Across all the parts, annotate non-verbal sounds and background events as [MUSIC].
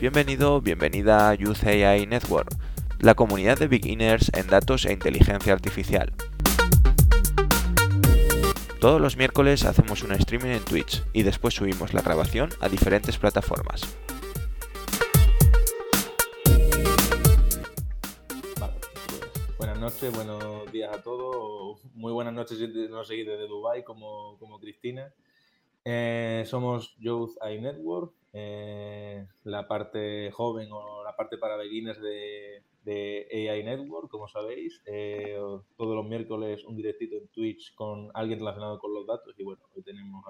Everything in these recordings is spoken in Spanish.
Bienvenido, bienvenida a Youth AI Network, la comunidad de beginners en datos e inteligencia artificial. Todos los miércoles hacemos un streaming en Twitch y después subimos la grabación a diferentes plataformas. Pues, buenas noches, buenos días a todos. Muy buenas noches si nos seguís desde Dubai como, como Cristina. Eh, somos Youth AI Network, eh, la parte joven o la parte para beginners de, de AI Network, como sabéis. Eh, todos los miércoles un directito en Twitch con alguien relacionado con los datos. Y bueno, hoy tenemos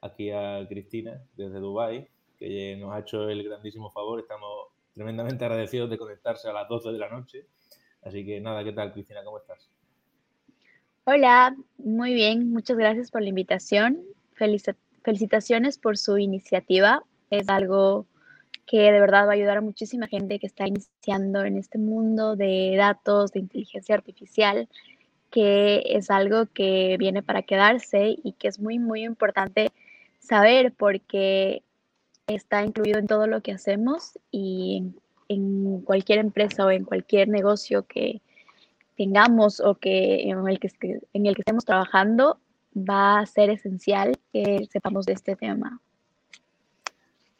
aquí a Cristina desde Dubai que nos ha hecho el grandísimo favor. Estamos tremendamente agradecidos de conectarse a las 12 de la noche. Así que nada, ¿qué tal, Cristina? ¿Cómo estás? Hola, muy bien. Muchas gracias por la invitación. felicitaciones por su iniciativa. Es algo que de verdad va a ayudar a muchísima gente que está iniciando en este mundo de datos, de inteligencia artificial, que es algo que viene para quedarse y que es muy, muy importante saber porque está incluido en todo lo que hacemos y en, cualquier empresa o en cualquier negocio que tengamos o que en el que, en el que estemos trabajando, va a ser esencial que sepamos de este tema.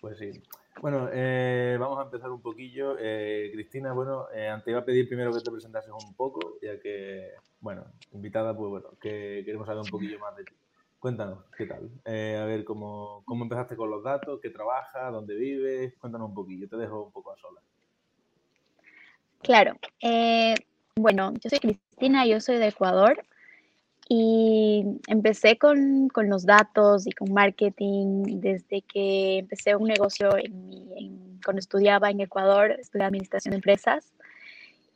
Pues sí. Bueno, eh, vamos a empezar un poquillo. Eh, Cristina, bueno, eh, te iba a pedir primero que te presentases un poco, ya que, bueno, invitada, pues bueno, que queremos saber un poquillo más de ti. Cuéntanos, ¿qué tal? Eh, a ver, ¿cómo, ¿cómo empezaste con los datos? ¿Qué trabajas? ¿Dónde vives? Cuéntanos un poquillo, te dejo un poco a sola. Claro. bueno, yo soy Cristina, yo soy de Ecuador. Y empecé con, con, los datos y con marketing desde que empecé un negocio en cuando estudiaba en Ecuador, estudié administración de empresas.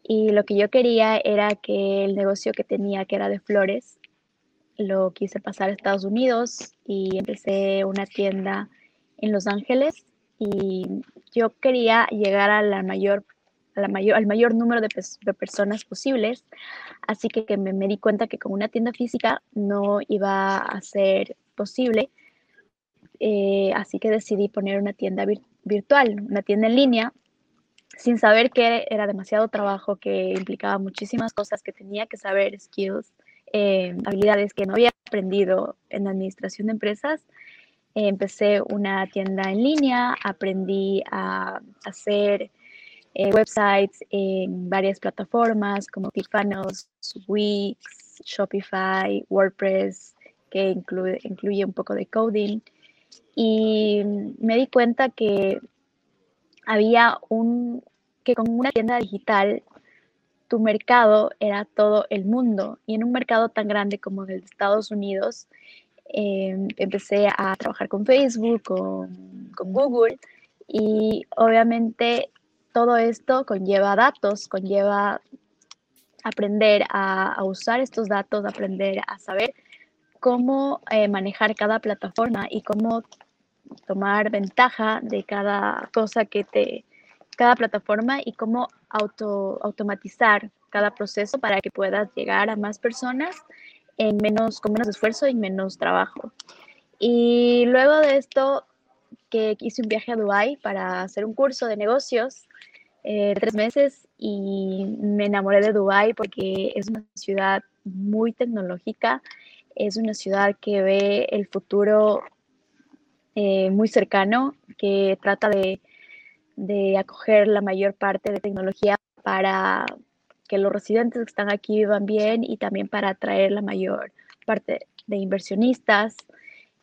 Y lo que yo quería era que el negocio que tenía, que era de flores, lo quise pasar a Estados Unidos y empecé una tienda en Los Ángeles. Y yo quería llegar a la mayor mayor, al mayor número de, personas posibles. Así que, me, di cuenta que con una tienda física no iba a ser posible. Eh, así que decidí poner una tienda virtual, una tienda en línea, sin saber que era demasiado trabajo, que implicaba muchísimas cosas, que tenía que saber skills, eh, habilidades que no había aprendido en administración de empresas. Empecé una tienda en línea, aprendí a hacer eh, websites en varias plataformas como ClickFunnels, Wix, Shopify, WordPress, que incluye, incluye un poco de coding. Y me di cuenta que había un, que con una tienda digital tu mercado era todo el mundo. Y en un mercado tan grande como el de Estados Unidos, em, empecé a trabajar con Facebook, con, con, Google, y obviamente todo esto conlleva datos, conlleva aprender a, usar estos datos, aprender a saber cómo eh, manejar cada plataforma y cómo tomar ventaja de cada cosa que te, cada plataforma y cómo auto, automatizar cada proceso para que puedas llegar a más personas en menos, con menos esfuerzo y menos trabajo. Y luego de esto, hice un viaje a Dubai para hacer un curso de negocios eh, tres meses y me enamoré de Dubai porque es una ciudad muy tecnológica, es una ciudad que ve el futuro eh, muy cercano, que trata de, de acoger la mayor parte de tecnología para que los residentes que están aquí vivan bien y también para atraer la mayor parte de inversionistas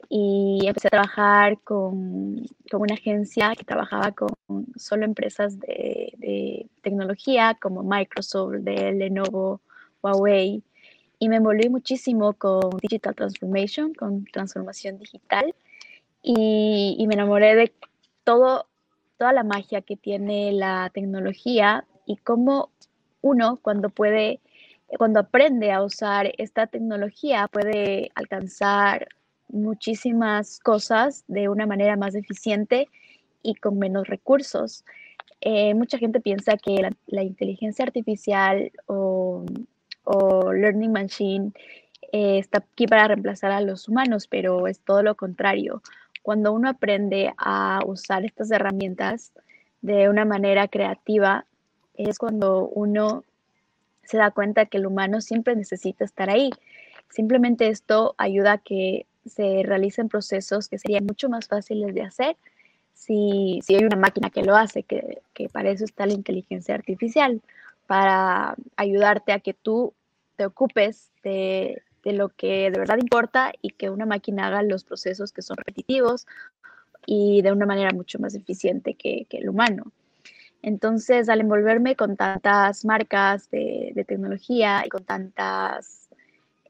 y empecé a trabajar con, con, una agencia que trabajaba con solo empresas de, de, tecnología como Microsoft, de Lenovo, Huawei, y me envolví muchísimo con Digital Transformation, con transformación digital, y, y me enamoré de todo, toda la magia que tiene la tecnología y cómo uno cuando puede, cuando aprende a usar esta tecnología puede alcanzar muchísimas cosas de una manera más eficiente y con menos recursos. Eh, mucha gente piensa que la, inteligencia artificial o, learning machine eh, está aquí para reemplazar a los humanos, pero es todo lo contrario. Cuando uno aprende a usar estas herramientas, de una manera creativa, es cuando uno se da cuenta que el humano siempre necesita estar ahí. Simplemente esto ayuda a que se realicen procesos que serían mucho más fáciles de hacer si, hay una máquina que lo hace, que, que para eso está la inteligencia artificial, para ayudarte a que tú te ocupes de, lo que de verdad importa y que una máquina haga los procesos que son repetitivos y de una manera mucho más eficiente que, el humano. Entonces, al envolverme con tantas marcas de, tecnología y con tantas,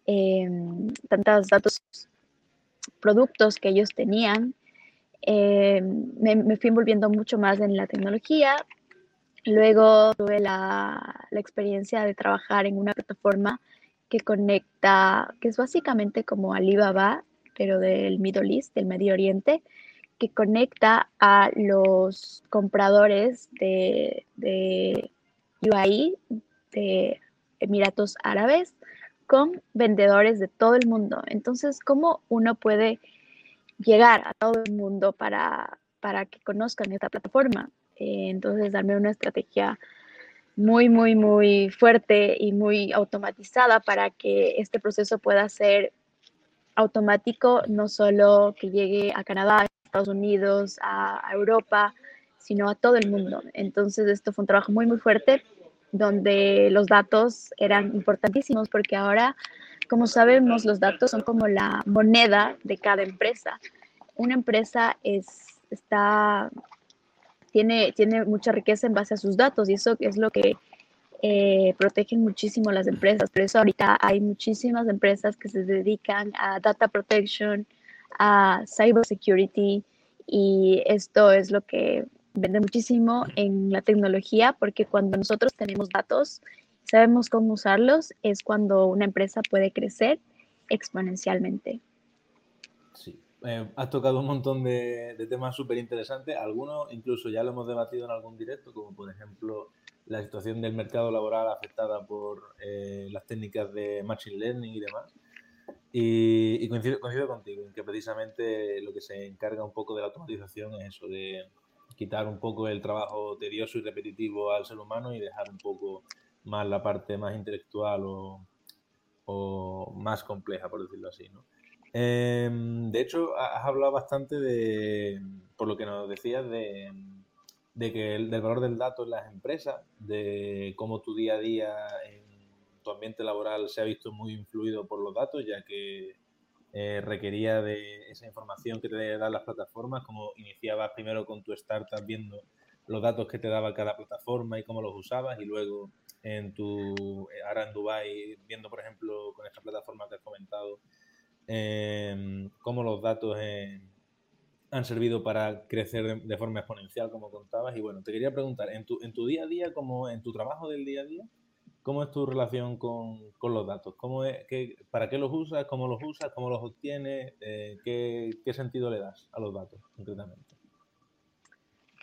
em, tantos datos, productos que ellos tenían, em, me, fui envolviendo mucho más en la tecnología. Luego tuve la, la experiencia de trabajar en una plataforma que conecta, que es básicamente como Alibaba, pero del Middle East, del Medio Oriente, que conecta a los compradores de, de UAE, de Emiratos Árabes, con vendedores de todo el mundo. Entonces, ¿cómo uno puede llegar a todo el mundo para, para que conozcan esta plataforma? Eh, entonces, darme una estrategia muy, muy, muy fuerte y muy automatizada para que este proceso pueda ser automático, no solo que llegue a Canadá, a Estados Unidos, a, Europa, sino a todo el mundo. Entonces, esto fue un trabajo muy, muy fuerte, donde los datos eran importantísimos, porque ahora, como sabemos, los datos son como la moneda de cada empresa. Una empresa es, está tiene, tiene mucha riqueza en base a sus datos y eso es lo que eh, protegen muchísimo las empresas. Por eso ahorita hay muchísimas empresas que se dedican a data protection, a cyber security y esto es lo que vende muchísimo en la tecnología porque cuando nosotros tenemos datos, sabemos cómo usarlos, es cuando una empresa puede crecer exponencialmente. Eh, has tocado un montón de, temas súper interesantes. Algunos incluso ya lo hemos debatido en algún directo, como por ejemplo la situación del mercado laboral afectada por eh, las técnicas de Machine Learning y demás. Y, coincido, contigo en que precisamente lo que se encarga un poco de la automatización es eso, de quitar un poco el trabajo tedioso y repetitivo al ser humano y dejar un poco más la parte más intelectual o, o más compleja, por decirlo así. ¿no? Em, de hecho, has hablado bastante de, por lo que nos decías, de, que el, del valor del dato en las empresas, de cómo tu día a día en tu ambiente laboral se ha visto muy influido por los datos, ya que eh, requería de esa información que te dan las plataformas, como iniciabas primero con tu startup viendo los datos que te daba cada plataforma y cómo los usabas, y luego en tu, ahora en Dubai viendo, por ejemplo, con esta plataforma que has comentado, eh, cómo los datos eh, han servido para crecer de, forma exponencial, como contabas. Y bueno, te quería preguntar, en tu, en tu día a día, como en tu trabajo del día a día, ¿cómo es tu relación con, los datos? ¿Cómo es, ¿Para qué los usas? ¿Cómo los usas? ¿Cómo los obtienes? Eh, ¿qué, ¿Qué sentido le das a los datos, concretamente?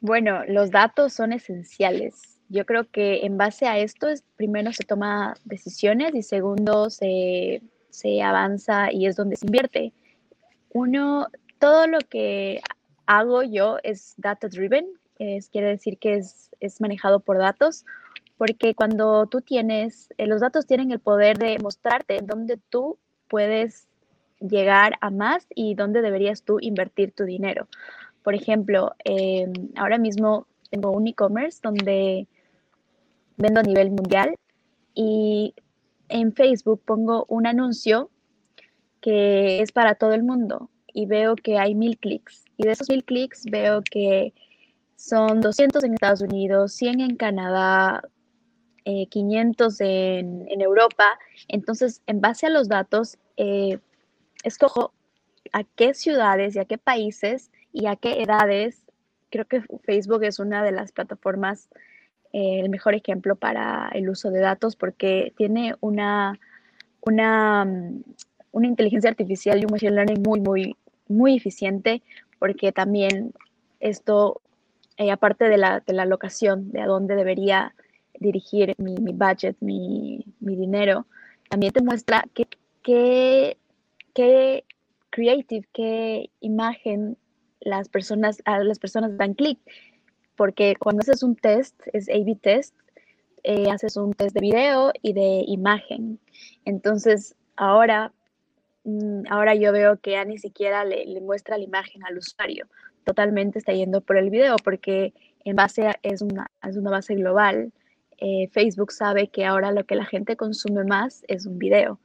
Bueno, los datos son esenciales. Yo creo que en base a esto, primero se toma decisiones y segundo se se avanza y es donde se invierte. Uno, todo lo que hago yo es data driven, es, quiere decir que es, manejado por datos, porque cuando tú tienes, eh, los datos tienen el poder de mostrarte dónde tú puedes llegar a más y dónde deberías tú invertir tu dinero. Por ejemplo, em, ahora mismo tengo un e-commerce donde vendo a nivel mundial y en Facebook pongo un anuncio que es para todo el mundo y veo que hay mil clics. Y de esos mil clics veo que son 200 en Estados Unidos, 100 en Canadá, 500 eh, en, Europa. Entonces, en base a los datos, eh, escojo a qué ciudades y a qué países y a qué edades. Creo que Facebook es una de las plataformas el mejor ejemplo para el uso de datos porque tiene una, una, mm, una inteligencia artificial y un machine learning muy, muy, muy eficiente porque también esto, eh, aparte de la, de la locación, de a dónde debería dirigir mi, mi budget, mi, mi, dinero, también te muestra qué, qué, qué creative, qué imagen las personas, a las personas dan clic porque cuando haces un test, es A-B test, eh, haces un test de video y de imagen. Entonces, ahora, mm, ahora yo veo que ya ni siquiera le, muestra la imagen al usuario. Totalmente está yendo por el video porque en base es, una, es una base global. Eh, Facebook sabe que ahora lo que la gente consume más es un video.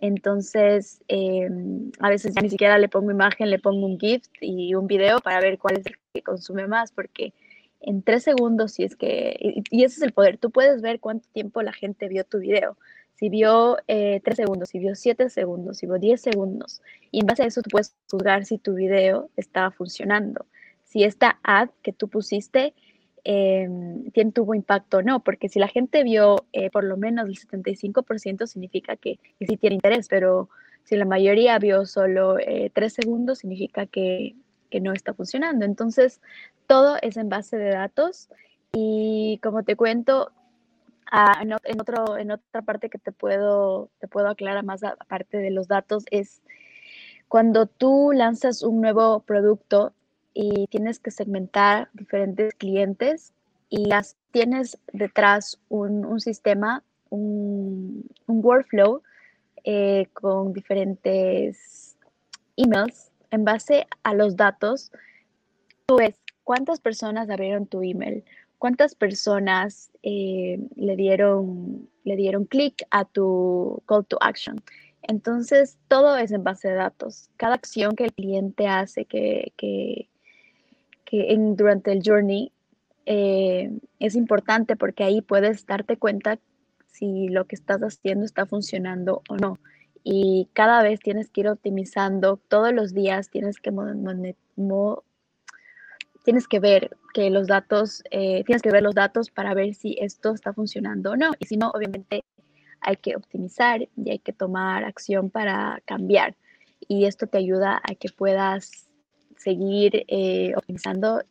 Entonces, em, a veces ya ni siquiera le pongo imagen, le pongo un gift y un video para ver cuál es el que consume más, porque en tres segundos, si es que, y, ese es el poder, tú puedes ver cuánto tiempo la gente vio tu video. Si vio eh, tres segundos, si vio siete segundos, si vio diez segundos, y en base a eso tú puedes juzgar si tu video está funcionando. Si esta ad que tú pusiste eh, tuvo impacto o no, porque si la gente vio eh, por lo menos el 75% significa que, que, sí tiene interés, pero si la mayoría vio solo eh, segundos significa que, que no está funcionando. Entonces, todo es en base de datos y como te cuento, en, otro, en otra parte que te puedo, te puedo aclarar más aparte de los datos es cuando tú lanzas un nuevo producto y tienes que segmentar diferentes clientes y las tienes detrás un, un sistema, un, un workflow eh, con diferentes emails en base a los datos, tú ves cuántas personas abrieron tu email, cuántas personas eh, le dieron, le dieron clic a tu call to action. Entonces, todo es en base de datos. Cada acción que el cliente hace que, que, en, durante el journey eh, es importante porque ahí puedes darte cuenta si lo que estás haciendo está funcionando o no y cada vez tienes que ir optimizando, todos los días tienes que, tienes que ver que los datos, eh, tienes que ver los datos para ver si esto está funcionando o no. Y si no, obviamente hay que optimizar y hay que tomar acción para cambiar. Y esto te ayuda a que puedas seguir eh,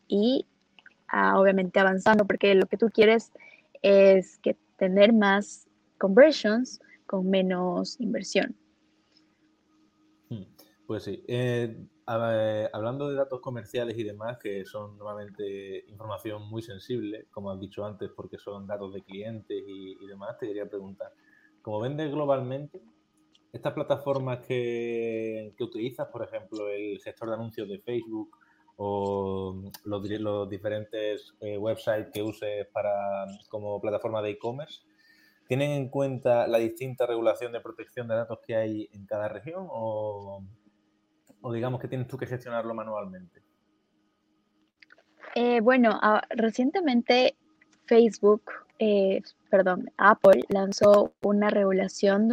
y ah, obviamente avanzando, porque lo que tú quieres es que tener más conversions con menos inversión. Pues sí. Eh, eh, hablando de datos comerciales y demás, que son normalmente información muy sensible, como has dicho antes, porque son datos de clientes y, demás, te quería preguntar, como vendes globalmente, estas plataformas que, utilizas, por ejemplo, el sector de anuncios de Facebook o los, diferentes eh, websites que uses para como plataforma de e-commerce, ¿tienen en cuenta la distinta regulación de protección de datos que hay en cada región o, digamos que tienes tú que gestionarlo manualmente? Eh, bueno, recientemente Facebook, eh, perdón, Apple lanzó una regulación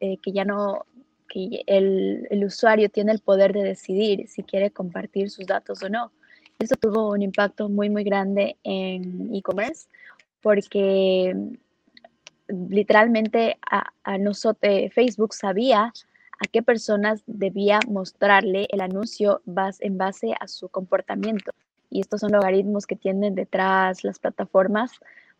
eh, que ya no, que el, el, usuario tiene el poder de decidir si quiere compartir sus datos o no. Eso tuvo un impacto muy, muy grande en e-commerce porque literalmente a, a nosotros, Facebook sabía a qué personas debía mostrarle el anuncio en base a su comportamiento. Y estos son logaritmos que tienen detrás las plataformas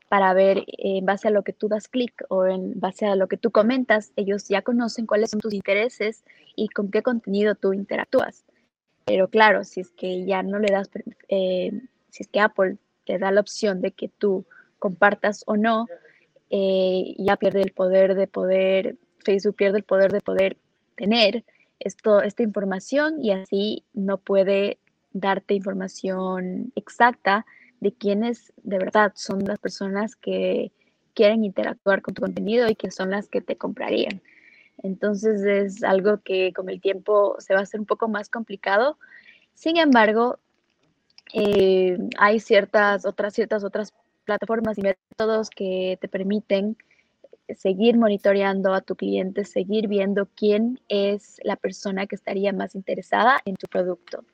para ver eh, en base a lo que tú das clic o en base a lo que tú comentas, ellos ya conocen cuáles son tus intereses y con qué contenido tú interactúas. Pero claro, si es que ya no le das, eh, si es que Apple te da la opción de que tú compartas o no, eh, ya pierde el poder de poder, Facebook pierde el poder de poder tener esto, esta información y así no puede darte información exacta de quiénes de verdad son las personas que quieren interactuar con tu contenido y que son las que te comprarían. Entonces es algo que con el tiempo se va a hacer un poco más complicado. Sin embargo, eh, hay ciertas otras, ciertas otras plataformas y métodos que te permiten seguir monitoreando a tu cliente, seguir viendo quién es la persona que estaría más interesada en tu producto.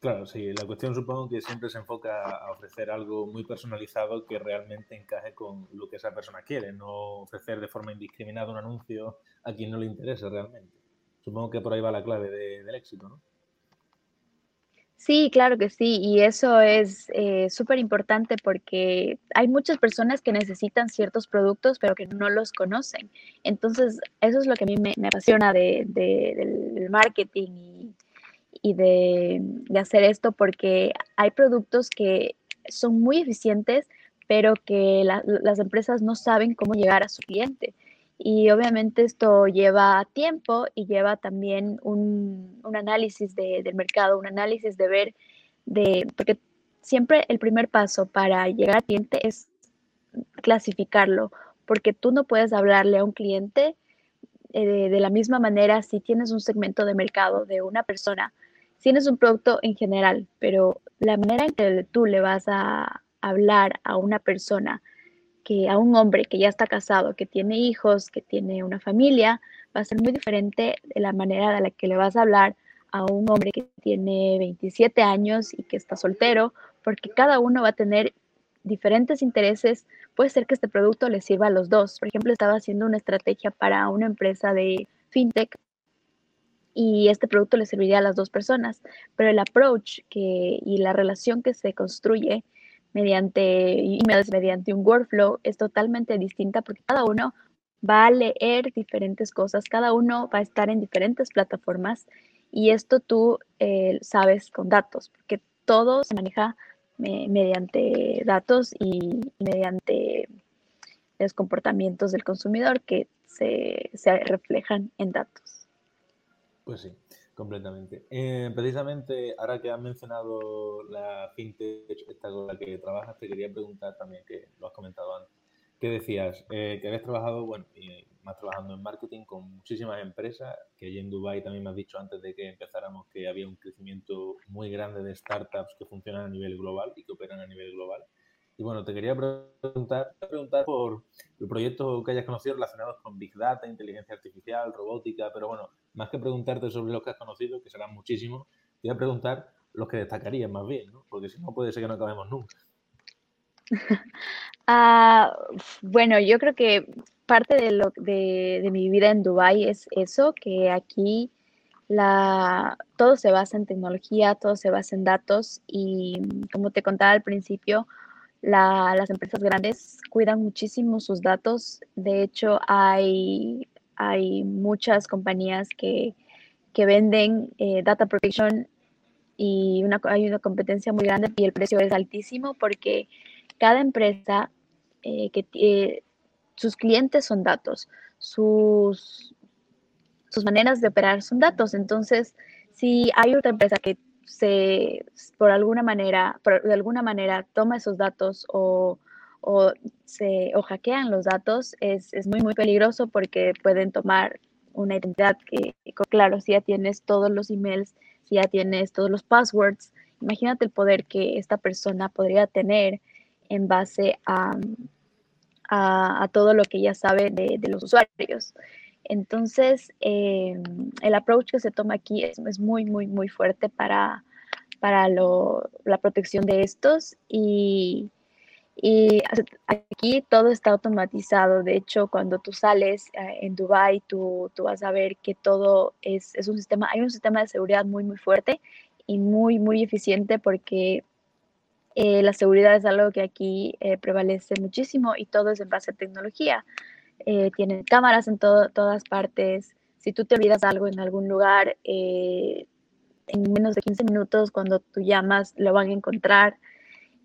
Claro, sí, la cuestión supongo que siempre se enfoca a ofrecer algo muy personalizado que realmente encaje con lo que esa persona quiere, no ofrecer de forma indiscriminada un anuncio a quien no le interese realmente. Supongo que por ahí va la clave del éxito, ¿no? Sí, claro que sí, y eso es eh, súper importante porque hay muchas personas que necesitan ciertos productos pero que no los conocen. Entonces, eso es lo que a mí me, apasiona de, del marketing y, de, hacer esto porque hay productos que son muy eficientes, pero que las empresas no saben cómo llegar a su cliente. Y obviamente esto lleva tiempo y lleva también un, análisis del mercado, un análisis de ver, de, porque siempre el primer paso para llegar al cliente es clasificarlo, porque tú no puedes hablarle a un cliente eh, de, la misma manera si tienes un segmento de mercado de una persona, tienes un producto en general, pero la manera en que tú le vas a hablar a una persona, que a un hombre que ya está casado, que tiene hijos, que tiene una familia, va a ser muy diferente de la manera de la que le vas a hablar a un hombre que tiene 27 años y que está soltero, porque cada uno va a tener diferentes intereses. Puede ser que este producto le sirva a los dos. Por ejemplo, estaba haciendo una estrategia para una empresa de fintech y este producto le serviría a las dos personas, pero el approach que, y la relación que se construye mediante emails, mediante un workflow, es totalmente distinta porque cada uno va a leer diferentes cosas, cada uno va a estar en diferentes plataformas y esto tú eh, sabes con datos, porque todo se maneja mediante datos y mediante los comportamientos del consumidor que se, se reflejan en datos. Pues sí. Completamente. Eh, precisamente, ahora que has mencionado la fintech esta con la que trabajas, te quería preguntar también, que lo has comentado antes, ¿qué decías? Eh, que habías trabajado, bueno, más trabajando en marketing con muchísimas empresas, que allí en Dubai también me has dicho antes de que empezáramos que había un crecimiento muy grande de startups que funcionan a nivel global y que operan a nivel global. Y bueno, te quería preguntar, preguntar por el proyecto que hayas conocido relacionados con Big Data, inteligencia artificial, robótica, pero bueno, más que preguntarte sobre los que has conocido, que serán muchísimos, te voy a preguntar los que destacarías más bien, ¿no? Porque si no, puede ser que no acabemos nunca. [LAUGHS] Ah, bueno, yo creo que parte de, lo, de, de, mi vida en Dubai es eso, que aquí la, todo se basa en tecnología, todo se basa en datos y como te contaba al principio, las empresas grandes cuidan muchísimo sus datos. De hecho, hay, hay muchas compañías que, venden eh, data protection y hay una competencia muy grande y el precio es altísimo porque cada empresa eh, que eh, sus clientes son datos, sus, sus maneras de operar son datos. Entonces, si hay otra empresa que se, por alguna manera, de alguna manera toma esos datos o, o, se, o hackean los datos, es, es, muy, muy peligroso porque pueden tomar una identidad que, claro, si ya tienes todos los emails, si ya tienes todos los passwords, imagínate el poder que esta persona podría tener en base a, a, todo lo que ya sabe de, de los usuarios. Entonces, em, el approach que se toma aquí es, muy, muy, muy fuerte para, para la protección de estos y, aquí todo está automatizado. De hecho, cuando tú sales eh, en Dubai, tú, tú, vas a ver que todo es, es, un sistema, hay un sistema de seguridad muy, muy fuerte y muy, muy eficiente porque eh, la seguridad es algo que aquí eh, prevalece muchísimo y todo es en base a tecnología. Eh, tienen cámaras en todas partes. Si tú te olvidas algo en algún lugar, eh, en menos de 15 minutos cuando tú llamas lo van a encontrar.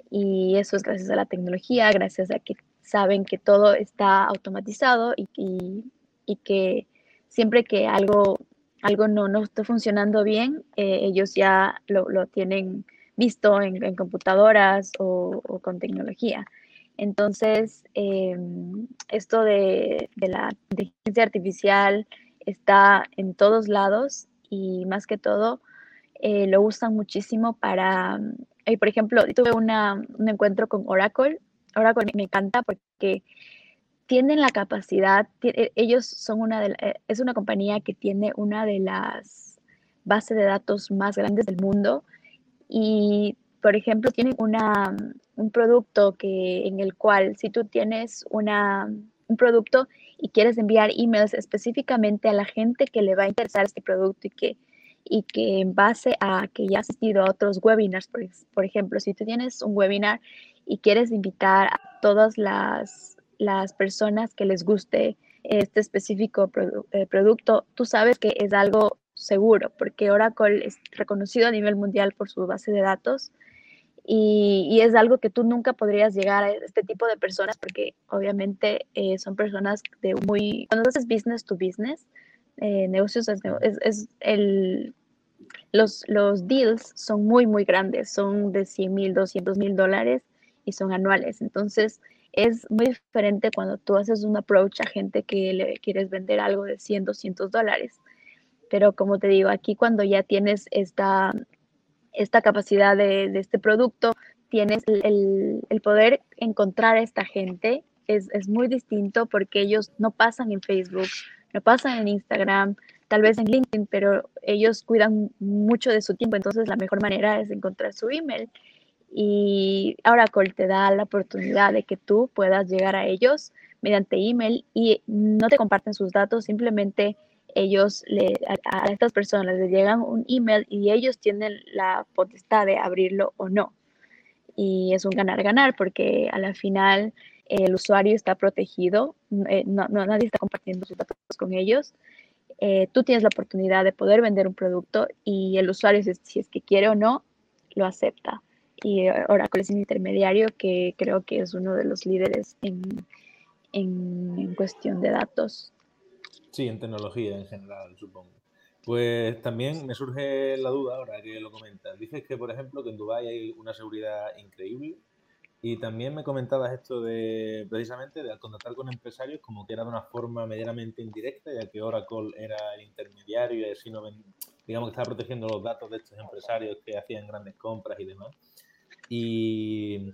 Y eso es gracias a la tecnología, gracias a que saben que todo está automatizado y, que siempre que algo, algo no, no está funcionando bien, eh, ellos ya lo, lo, tienen visto en, computadoras o con tecnología. Entonces, em, esto de, la inteligencia artificial está en todos lados y más que todo eh, lo usan muchísimo para, eh, por ejemplo, tuve un encuentro con Oracle. Oracle me encanta porque tienen la capacidad, e, ellos son una de, eh, es una compañía que tiene una de las bases de datos más grandes del mundo y por ejemplo, tienen una, un producto que, en el cual si tú tienes una, un producto y quieres enviar emails específicamente a la gente que le va a interesar este producto y que, y que en base a que ya has asistido a otros webinars, por, ejemplo, si tú tienes un webinar y quieres invitar a todas las, las personas que les guste este específico eh, producto, tú sabes que es algo seguro, porque Oracle es reconocido a nivel mundial por su base de datos Y, es algo que tú nunca podrías llegar a este tipo de personas porque obviamente eh, son personas de muy... Cuando haces business to business, eh, negocios es, es, el... Los, los deals son muy, muy grandes, son de 100 mil, 200 mil dólares y son anuales. Entonces, es muy diferente cuando tú haces un approach a gente que le quieres vender algo de 100, 200 dólares. Pero como te digo, aquí cuando ya tienes esta, esta capacidad de, este producto, tienes el, poder encontrar a esta gente, es, muy distinto porque ellos no pasan en Facebook, no pasan en Instagram, tal vez en LinkedIn, pero ellos cuidan mucho de su tiempo, entonces la mejor manera es encontrar su email. Y Oracle te da la oportunidad de que tú puedas llegar a ellos mediante email y no te comparten sus datos, simplemente ellos le, a, estas personas les llegan un email y ellos tienen la potestad de abrirlo o no. Y es un ganar-ganar porque a la final el usuario está protegido, eh, no, nadie está compartiendo sus datos con ellos. Eh, tú tienes la oportunidad de poder vender un producto y el usuario, si, es que quiere o no, lo acepta. Y Oracle es un intermediario que creo que es uno de los líderes en, en cuestión de datos. Sí, en tecnología en general, supongo. Pues también me surge la duda ahora que lo comentas. Dices que, por ejemplo, que en Dubái hay una seguridad increíble y también me comentabas esto de, precisamente, de contactar con empresarios como que era de una forma medianamente indirecta, ya que Oracle era el intermediario y así no digamos que estaba protegiendo los datos de estos empresarios que hacían grandes compras y demás. Y,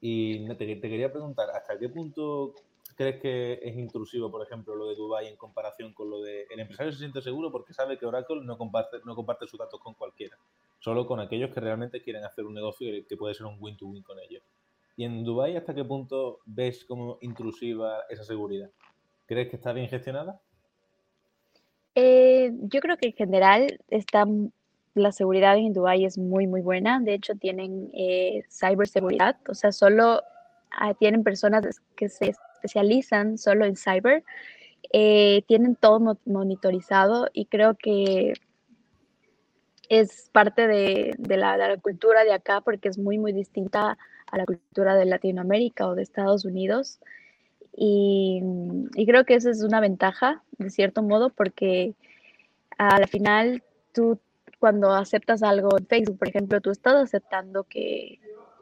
y te quería preguntar, ¿hasta qué punto crees que es intrusivo, por ejemplo, lo de Dubai en comparación con lo de... El empresario se siente seguro porque sabe que Oracle no comparte, no comparte sus datos con cualquiera, solo con aquellos que realmente quieren hacer un negocio que puede ser un win-to-win con ellos. ¿Y en Dubai hasta qué punto ves como intrusiva esa seguridad? ¿Crees que está bien gestionada? Eh, yo creo que en general está la seguridad en Dubai es muy, muy buena. De hecho, tienen eh, ciberseguridad, o sea, solo ah, tienen personas que se especializan solo en cyber, eh, tienen todo monitorizado y creo que es parte de, la, cultura de acá porque es muy, muy distinta a la cultura de Latinoamérica o de Estados Unidos. Y, y creo que esa es una ventaja, de cierto modo, porque a la final tú cuando aceptas algo en Facebook, por ejemplo, tú estás aceptando que,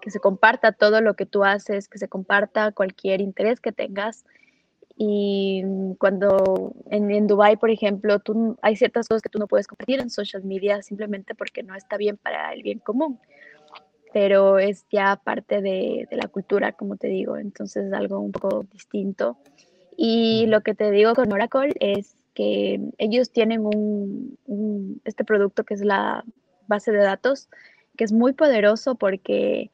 que se comparta todo lo que tú haces, que se comparta cualquier interés que tengas. Y cuando en, en Dubai, por ejemplo, tú, hay ciertas cosas que tú no puedes compartir en social media simplemente porque no está bien para el bien común. Pero es ya parte de, de la cultura, como te digo, entonces es algo un poco distinto. Y lo que te digo con Oracle es que ellos tienen un, un, este producto que es la base de datos, que es muy poderoso porque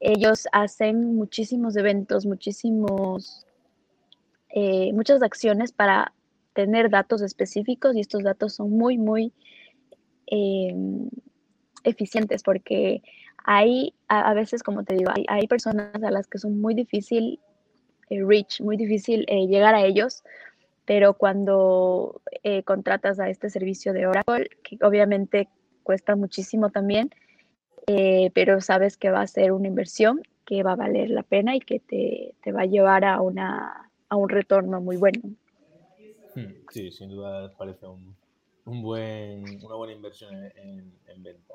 ellos hacen muchísimos eventos, muchísimos, eh, muchas acciones para tener datos específicos y estos datos son muy, muy em, eficientes porque hay, a, veces, como te digo, hay, personas a las que son muy difícil eh, reach, muy difícil eh, llegar a ellos, pero cuando contratas a este servicio de Oracle, que obviamente cuesta muchísimo también, eh, pero sabes que va a ser una inversión que va a valer la pena y que te, te va a llevar a, una, a un retorno muy bueno. Hmm, sí, sin duda parece un, un buen, una buena inversión en, en, venta.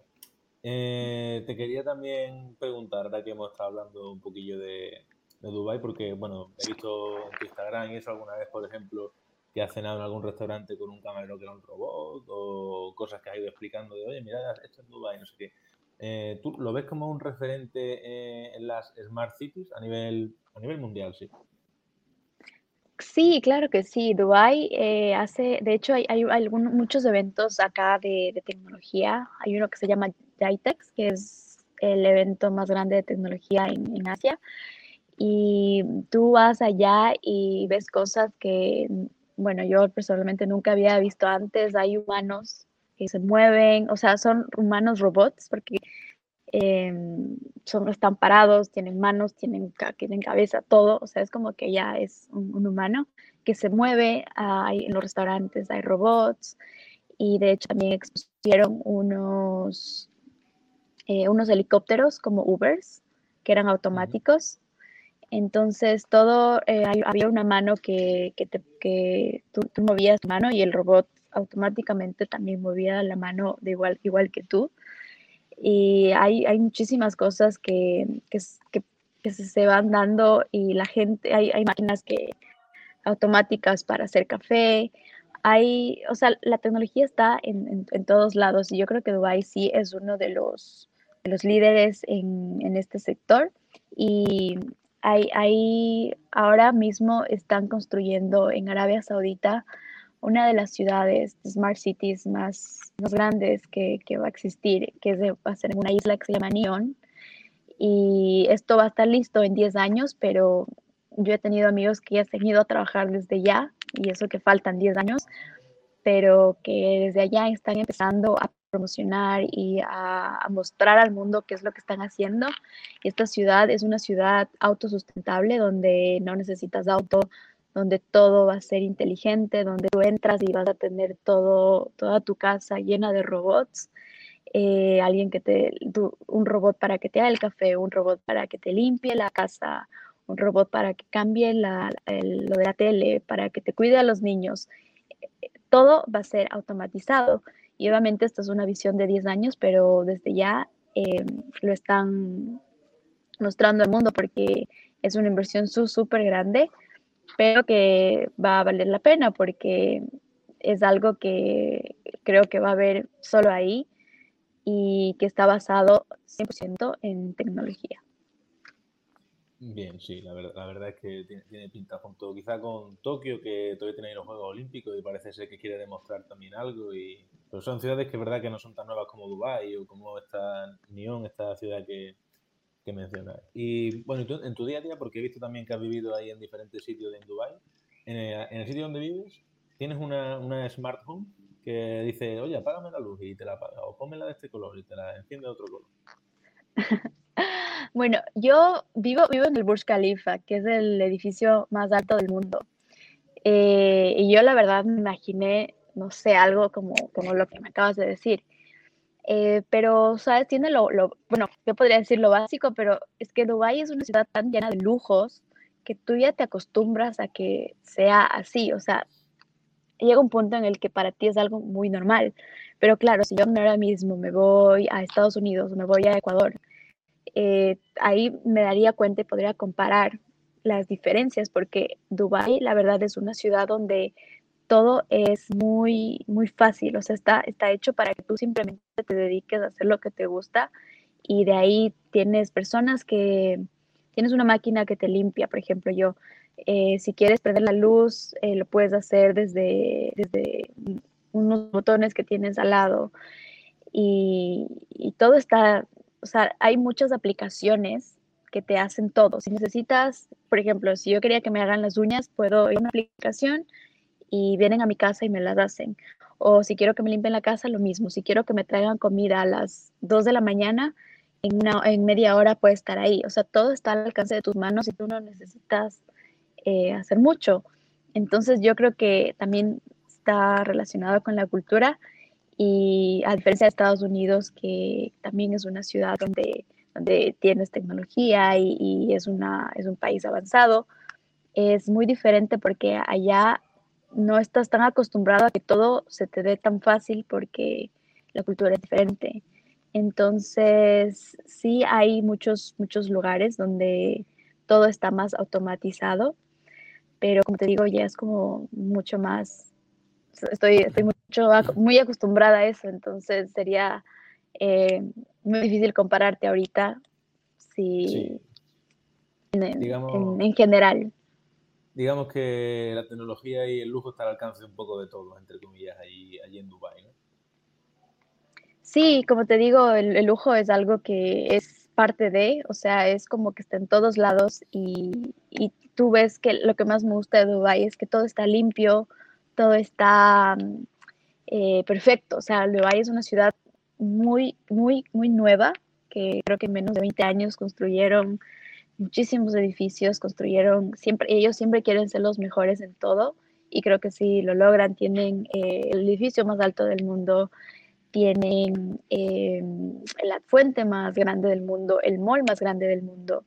Eh, te quería también preguntar, ahora que hemos estado hablando un poquillo de, de Dubai, porque bueno, he visto en tu Instagram y eso alguna vez, por ejemplo, que has cenado en algún restaurante con un camarero que era un robot o cosas que has ido explicando de, oye, mira, esto es Dubai, no sé qué. Eh, ¿Tú lo ves como un referente eh, en las Smart Cities a nivel, a nivel mundial, sí? Sí, claro que sí. Dubai eh, hace, de hecho, hay, hay muchos eventos acá de, tecnología. Hay uno que se llama JITEX, que es el evento más grande de tecnología en, en Asia. Y tú vas allá y ves cosas que, bueno, yo personalmente nunca había visto antes. Hay humanos que se mueven, o sea, son humanos robots porque em, son, están parados, tienen manos, tienen, tienen cabeza, todo, o sea, es como que ya es un, humano que se mueve, hay, en los restaurantes hay robots y de hecho también expusieron unos eh, unos helicópteros como Ubers, que eran automáticos. Entonces, todo, eh, había una mano que, que, te, que tú, movías tu mano y el robot automáticamente también movía la mano de igual, igual que tú. Y hay, hay muchísimas cosas que, que, que, se van dando y la gente, hay, hay máquinas que, automáticas para hacer café. Hay, o sea, la tecnología está en, en, todos lados y yo creo que Dubai sí es uno de los, de los líderes en, en, este sector y hay, hay, ahora mismo están construyendo en Arabia Saudita una de las ciudades smart cities más, grandes que, va a existir, que es va a ser en una isla que se llama Neon. Y esto va a estar listo en 10 años, pero yo he tenido amigos que ya han ido a trabajar desde ya, y eso que faltan 10 años, pero que desde allá están empezando a promocionar y a, mostrar al mundo qué es lo que están haciendo. Y esta ciudad es una ciudad autosustentable donde no necesitas auto, donde todo va a ser inteligente, donde tú entras y vas a tener todo, toda tu casa llena de robots. Eh, alguien que te, un robot para que te haga el café, un robot para que te limpie la casa, un robot para que cambie lo de la tele, para que te cuide a los niños. Todo va a ser automatizado. Y obviamente esta es una visión de 10 años, pero desde ya em, lo están mostrando al mundo porque es una inversión súper grande, pero que va a valer la pena porque es algo que creo que va a haber solo ahí y que está basado 100% en tecnología. Bien, sí, la verdad, la verdad es que tiene, pinta junto quizá con Tokio, que todavía tiene los Juegos Olímpicos y parece ser que quiere demostrar también algo. Y, pero son ciudades que es verdad que no son tan nuevas como Dubái o como esta Nyon, esta ciudad que, que mencionas. Y bueno, en tu día a día, porque he visto también que has vivido ahí en diferentes sitios en Dubái, en el, sitio donde vives, tienes una, una smart home que dice, oye, apágame la luz y te la apaga, o pónmela de este color y te la enciende de otro color. [LAUGHS] Bueno, yo vivo, vivo en el Burj Khalifa, que es el edificio más alto del mundo. Eh, y yo la verdad me imaginé, no sé, algo como, como lo que me acabas de decir. Eh, pero, ¿sabes? Tiene lo, bueno, yo podría decir lo básico, pero es que Dubái es una ciudad tan llena de lujos que tú ya te acostumbras a que sea así. O sea, llega un punto en el que para ti es algo muy normal. Pero claro, si yo ahora mismo me voy a Estados Unidos me voy a Ecuador, eh, ahí me daría cuenta y podría comparar las diferencias, porque Dubái, la verdad, es una ciudad donde todo es muy, muy fácil, o sea, está, está hecho para que tú simplemente te dediques a hacer lo que te gusta y de ahí tienes personas que, tienes una máquina que te limpia, por ejemplo, yo, eh, si quieres prender la luz, eh, lo puedes hacer desde, desde unos botones que tienes al lado y, y todo está o sea, hay muchas aplicaciones que te hacen todo. Si necesitas, por ejemplo, si yo quería que me hagan las uñas, puedo ir a una aplicación y vienen a mi casa y me las hacen. O si quiero que me limpien la casa, lo mismo. Si quiero que me traigan comida a las 2 de la mañana, en, media hora puede estar ahí. O sea, todo está al alcance de tus manos y tú no necesitas eh, hacer mucho. Entonces yo creo que también está relacionado con la cultura y a diferencia de Estados Unidos, que también es una ciudad donde, donde tienes tecnología y, es, una, es un país avanzado, es muy diferente porque allá no estás tan acostumbrado a que todo se te dé tan fácil porque la cultura es diferente. Entonces, sí hay muchos, muchos lugares donde todo está más automatizado, pero como te digo, ya es como mucho más, estoy, estoy muy acostumbrada a eso, entonces sería eh, muy difícil compararte ahorita si en, general. Digamos que la tecnología y el lujo está al alcance un poco de todos, entre comillas, allí, en Dubái. Sí, como te digo, el, lujo es algo que es parte de, o sea, es como que está en todos lados y, y tú ves que lo que más me gusta de Dubái es que todo está limpio, todo está eh, perfecto. O sea, Dubái es una ciudad muy, muy, muy nueva, que creo que en menos de 20 años construyeron muchísimos edificios, construyeron, siempre, ellos siempre quieren ser los mejores en todo y creo que si lo logran, tienen eh, el edificio más alto del mundo, tienen em, la fuente más grande del mundo, el mall más grande del mundo.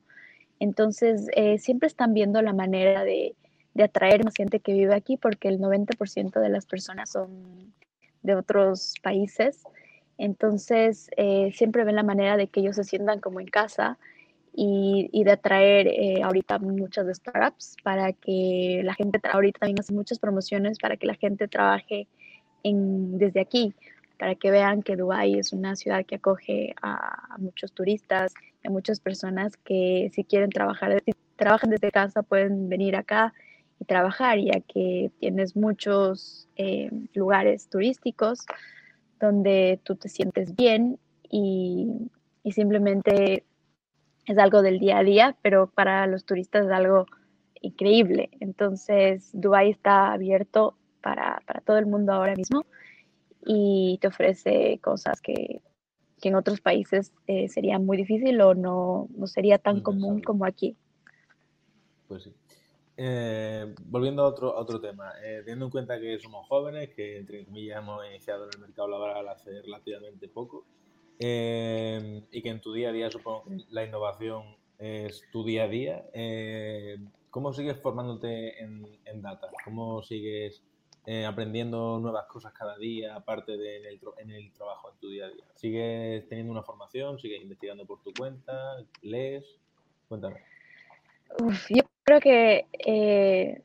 Entonces, eh, siempre están viendo la manera de, de, atraer más gente que vive aquí porque el 90% de las personas son de otros países. Entonces, eh, siempre ven la manera de que ellos se sientan como en casa y, y de atraer eh, ahorita muchas startups para que la gente, ahorita también hace muchas promociones para que la gente trabaje en, desde aquí, para que vean que Dubái es una ciudad que acoge a, muchos turistas, a muchas personas que si quieren trabajar, si desde casa pueden venir acá y trabajar, ya que tienes muchos eh, lugares turísticos donde tú te sientes bien y, y simplemente es algo del día a día, pero para los turistas es algo increíble. Entonces, Dubái está abierto para, para, todo el mundo ahora mismo y te ofrece cosas que, que en otros países eh, sería muy difícil o no, no sería tan común como aquí. Pues sí. Eh, volviendo a otro, a otro tema, eh, teniendo en cuenta que somos jóvenes, que entre comillas hemos iniciado en el mercado laboral hace relativamente poco, eh, y que en tu día a día supongo que la innovación es tu día a día. Eh, ¿Cómo sigues formándote en, en data? ¿Cómo sigues eh, aprendiendo nuevas cosas cada día, aparte de en el, en el, trabajo en tu día a día? ¿Sigues teniendo una formación? ¿Sigues investigando por tu cuenta? ¿Lees? Cuéntame. Yo creo que eh,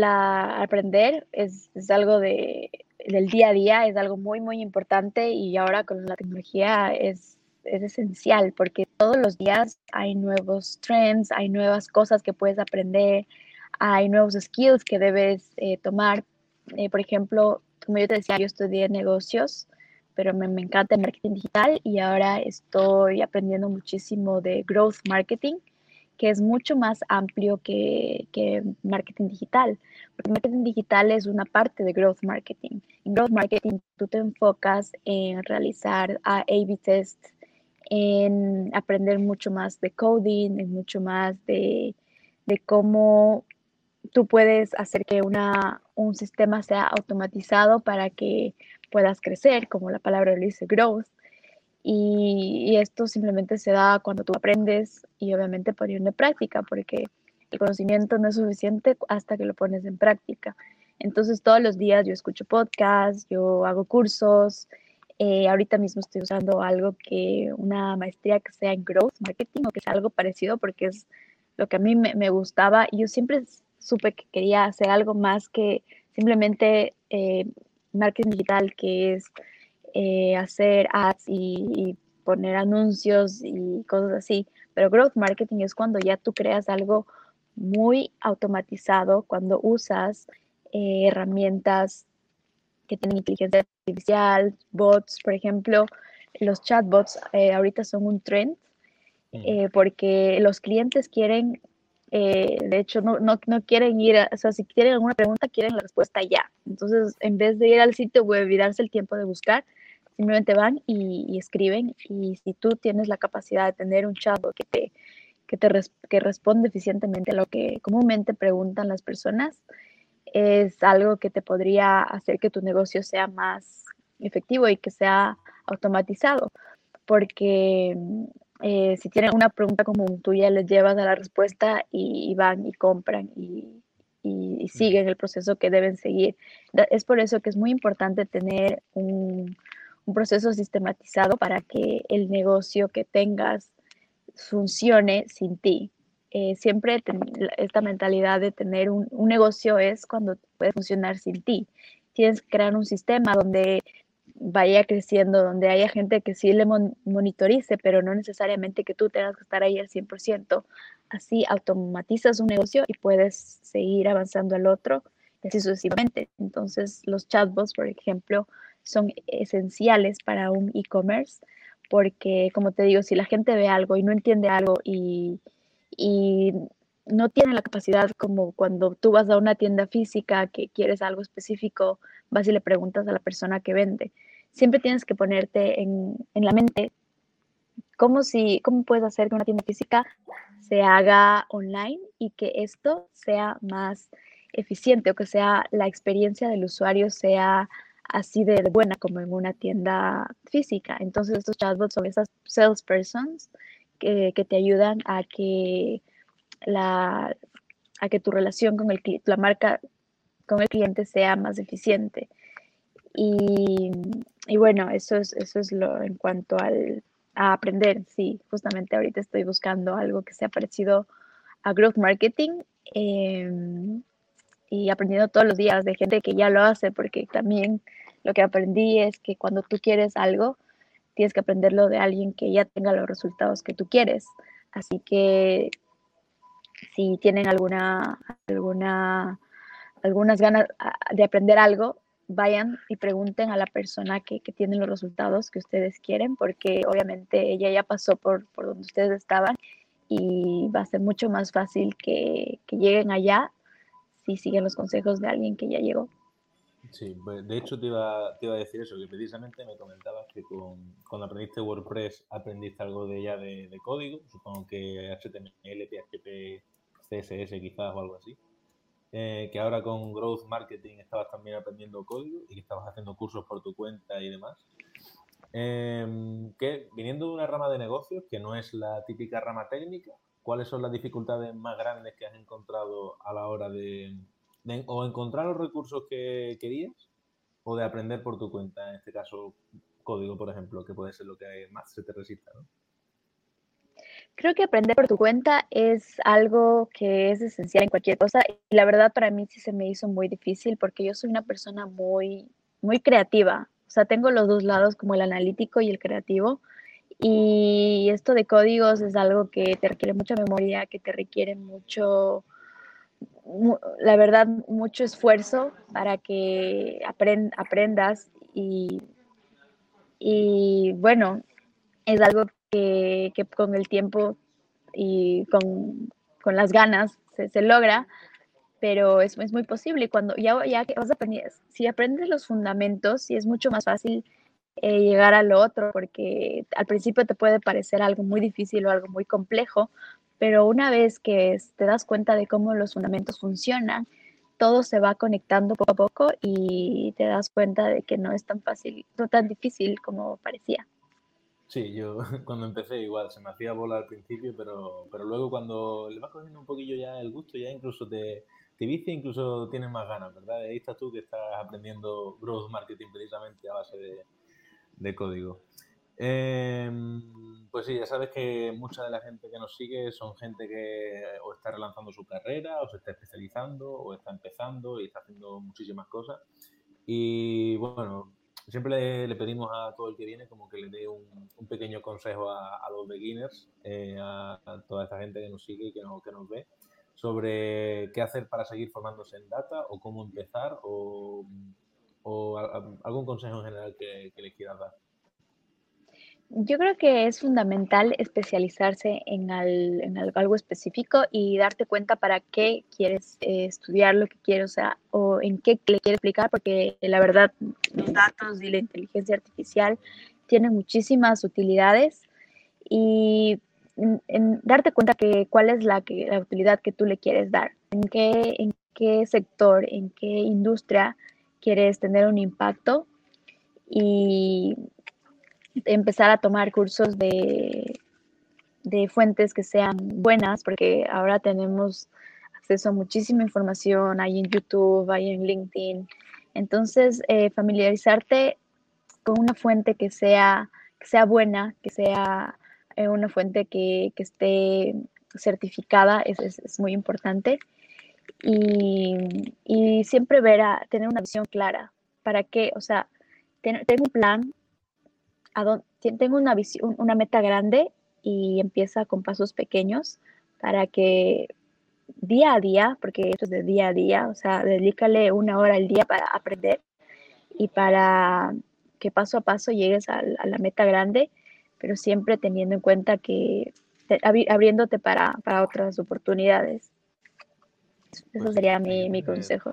aprender es, es algo de, del día a día es algo muy, muy importante y ahora con la tecnología es, es esencial porque todos los días hay nuevos trends, hay nuevas cosas que puedes aprender, hay nuevos skills que debes eh, tomar. Eh, por ejemplo, como yo te decía, yo estudié negocios, pero me, me encanta el marketing digital y ahora estoy aprendiendo muchísimo de growth marketing que es mucho más amplio que, marketing digital, porque marketing digital es una parte de growth marketing. En growth marketing tú te enfocas en realizar A-B tests, en aprender mucho más de coding, en mucho más de, de cómo tú puedes hacer que una, un sistema sea automatizado para que puedas crecer, como la palabra lo dice, growth. Y, esto simplemente se da cuando tú aprendes y obviamente poniendo en práctica, porque el conocimiento no es suficiente hasta que lo pones en práctica. Entonces todos los días yo escucho podcasts, yo hago cursos, eh, ahorita mismo estoy usando algo que una maestría que sea en growth marketing o que sea algo parecido porque es lo que a mí me, me gustaba yo siempre supe que quería hacer algo más que simplemente eh, marketing digital, que es eh, hacer ads y, poner anuncios y cosas así. Pero growth marketing es cuando ya tú creas algo muy automatizado, cuando usas eh, herramientas que tienen inteligencia artificial, bots, por ejemplo, los chatbots eh, ahorita son un trend mm. porque los clientes quieren, de hecho, no, no, no quieren ir, o sea, si tienen alguna pregunta, quieren la respuesta ya. Entonces, en vez de ir al sitio web y darse el tiempo de buscar, Simplemente van y, escriben y si tú tienes la capacidad de tener un chat que te, que te que responde eficientemente a lo que comúnmente preguntan las personas, es algo que te podría hacer que tu negocio sea más efectivo y que sea automatizado. Porque eh, si tienen una pregunta común, tú ya les llevas a la respuesta y, van y compran y, y, siguen el proceso que deben seguir. Es por eso que es muy importante tener un, un proceso sistematizado para que el negocio que tengas funcione sin ti. Eh, siempre esta mentalidad de tener un, negocio es cuando puede funcionar sin ti. Tienes que crear un sistema donde vaya creciendo, donde haya gente que sí le monitorice, pero no necesariamente que tú tengas que estar ahí al 100%. Así automatizas un negocio y puedes seguir avanzando al otro así sucesivamente. Entonces, los chatbots, por ejemplo, son esenciales para un e-commerce porque, como te digo, si la gente ve algo y no entiende algo y, no tiene la capacidad como cuando tú vas a una tienda física que quieres algo específico, vas y le preguntas a la persona que vende. Siempre tienes que ponerte en, en la mente cómo, si, cómo puedes hacer que una tienda física se haga online y que esto sea más eficiente o que sea la experiencia del usuario sea así de buena como en una tienda física. Entonces estos chatbots son esas salespersons que, que te ayudan a que la a que tu relación con el, la marca con el cliente sea más eficiente. Y, y, bueno, eso es, eso es lo en cuanto al, a aprender. Sí, justamente ahorita estoy buscando algo que sea parecido a growth marketing em, y aprendiendo todos los días de gente que ya lo hace, porque también lo que aprendí es que cuando tú quieres algo, tienes que aprenderlo de alguien que ya tenga los resultados que tú quieres. Así que si tienen alguna, alguna, algunas ganas ah, de aprender algo, vayan y pregunten a la persona que, que tiene los resultados que ustedes quieren, porque obviamente ella ya pasó por, por donde ustedes estaban y va a ser mucho más fácil que, que lleguen allá si siguen los consejos de alguien que ya llegó. Sí, pues, de hecho te iba, te iba a decir eso, que precisamente me comentabas que con, cuando aprendiste WordPress aprendiste algo de ya de, código, supongo que HTML, PHP, CSS quizás o algo así. Eh, que ahora con Growth Marketing estabas también aprendiendo código y que estabas haciendo cursos por tu cuenta y demás. Em, que viniendo de una rama de negocios que no es la típica rama técnica, ¿cuáles son las dificultades más grandes que has encontrado a la hora de, o encontrar los recursos que querías o de aprender por tu cuenta, en este caso código, por ejemplo, que puede ser lo que más se te resista, ¿no? Creo que aprender por tu cuenta es algo que es esencial en cualquier cosa y la verdad para mí sí se me hizo muy difícil porque yo soy una persona muy, muy creativa. O sea, tengo los dos lados como el analítico y el creativo. Y esto de códigos es algo que te requiere mucha memoria, que te requiere mucho, la verdad, mucho esfuerzo para que aprendas y, y bueno, es algo que, con el tiempo y con, las ganas se, logra, pero es, es, muy posible. Cuando ya, ya que vas a aprender, si aprendes los fundamentos, sí es mucho más fácil eh, llegar a lo otro, porque al principio te puede parecer algo muy difícil o algo muy complejo, pero una vez que te das cuenta de cómo los fundamentos funcionan, todo se va conectando poco a poco y te das cuenta de que no es tan fácil, no tan difícil como parecía. Sí, yo [LAUGHS] cuando empecé igual, se me hacía bola al principio, pero, pero luego cuando le vas cogiendo un poquillo ya el gusto, ya incluso te, te vicia, incluso tienes más ganas, ¿verdad? Ahí estás tú que estás aprendiendo growth marketing precisamente a base de, de código. Em, pues sí, ya sabes que mucha de la gente que nos sigue son gente que o está relanzando su carrera, o se está especializando, o está empezando y está haciendo muchísimas cosas. Y bueno, siempre le, pedimos a todo el que viene como que le dé un, pequeño consejo a, los beginners, eh, a, toda esta gente que nos sigue y que, que nos ve, sobre qué hacer para seguir formándose en data o cómo empezar o, algún consejo en general que, que les quieras dar. Yo creo que es fundamental especializarse en, algo específico y darte cuenta para qué quieres eh, estudiar lo que quieres, o sea, o en qué le quieres explicar, porque la verdad los datos y la inteligencia artificial tienen muchísimas utilidades y en, darte cuenta que cuál es la, la utilidad que tú le quieres dar, en qué, en qué sector, en qué industria quieres tener un impacto y empezar a tomar cursos de, de fuentes que sean buenas, porque ahora tenemos acceso a muchísima información, hay en YouTube, hay en LinkedIn. Entonces, eh, familiarizarte con una fuente que sea, que sea buena, que sea eh, una fuente que, que esté certificada es, es, muy importante. Y, y, siempre ver a, tener una visión clara. ¿Para qué? O sea, tengo un plan, tengo una, visión, una meta grande y empieza con pasos pequeños para que día a día, porque esto es de día a día, o sea, dedícale una hora al día para aprender y para que paso a paso llegues a, la meta grande, pero siempre teniendo en cuenta que abriéndote para, para otras oportunidades. Eso pues sería mi, mi consejo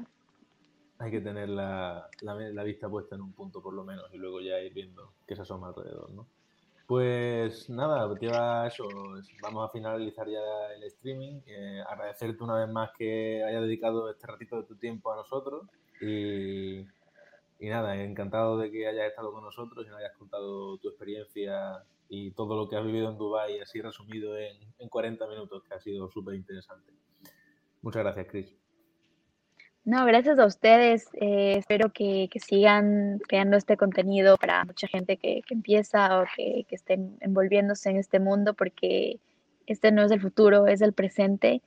hay que tener la, la, vista puesta en un punto por lo menos y luego ya ir viendo qué se asoma alrededor, ¿no? Pues nada, lleva eso. Vamos a finalizar ya el streaming. Eh, agradecerte una vez más que hayas dedicado este ratito de tu tiempo a nosotros y, y nada, encantado de que hayas estado con nosotros y nos hayas contado tu experiencia y todo lo que has vivido en Dubái, así resumido en, en 40 minutos, que ha sido súper interesante. Muchas gracias, Chris. No, gracias a ustedes. Eh, espero que, sigan creando este contenido para mucha gente que, empieza o que, que, estén envolviéndose en este mundo, porque este no es el futuro, es el presente.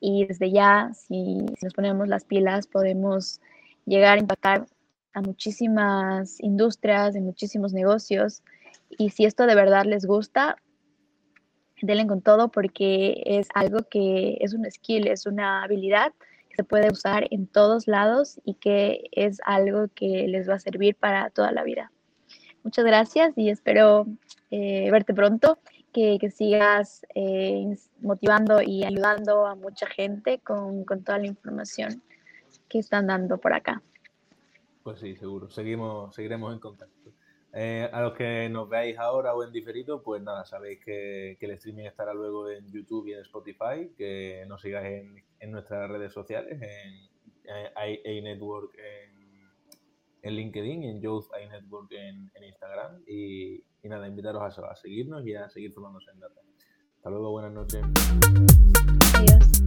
Y desde ya, si, nos ponemos las pilas, podemos llegar a impactar a muchísimas industrias, en muchísimos negocios. Y si esto de verdad les gusta, denle con todo porque es algo que es un skill, es una habilidad que se puede usar en todos lados y que es algo que les va a servir para toda la vida. Muchas gracias y espero eh, verte pronto, que, sigas eh, motivando y ayudando a mucha gente con, con toda la información que están dando por acá. Pues sí, seguro. Seguimos, seguiremos en contacto. Eh, a los que nos veáis ahora o en diferido, pues nada, sabéis que, el streaming estará luego en YouTube y en Spotify, que nos sigáis en, en nuestras redes sociales, en iNetwork en, en, LinkedIn y en Youth iNetwork en, en Instagram. Y, nada, invitaros a, a, seguirnos y a seguir formándose en data. Hasta luego, buenas noches. Adiós.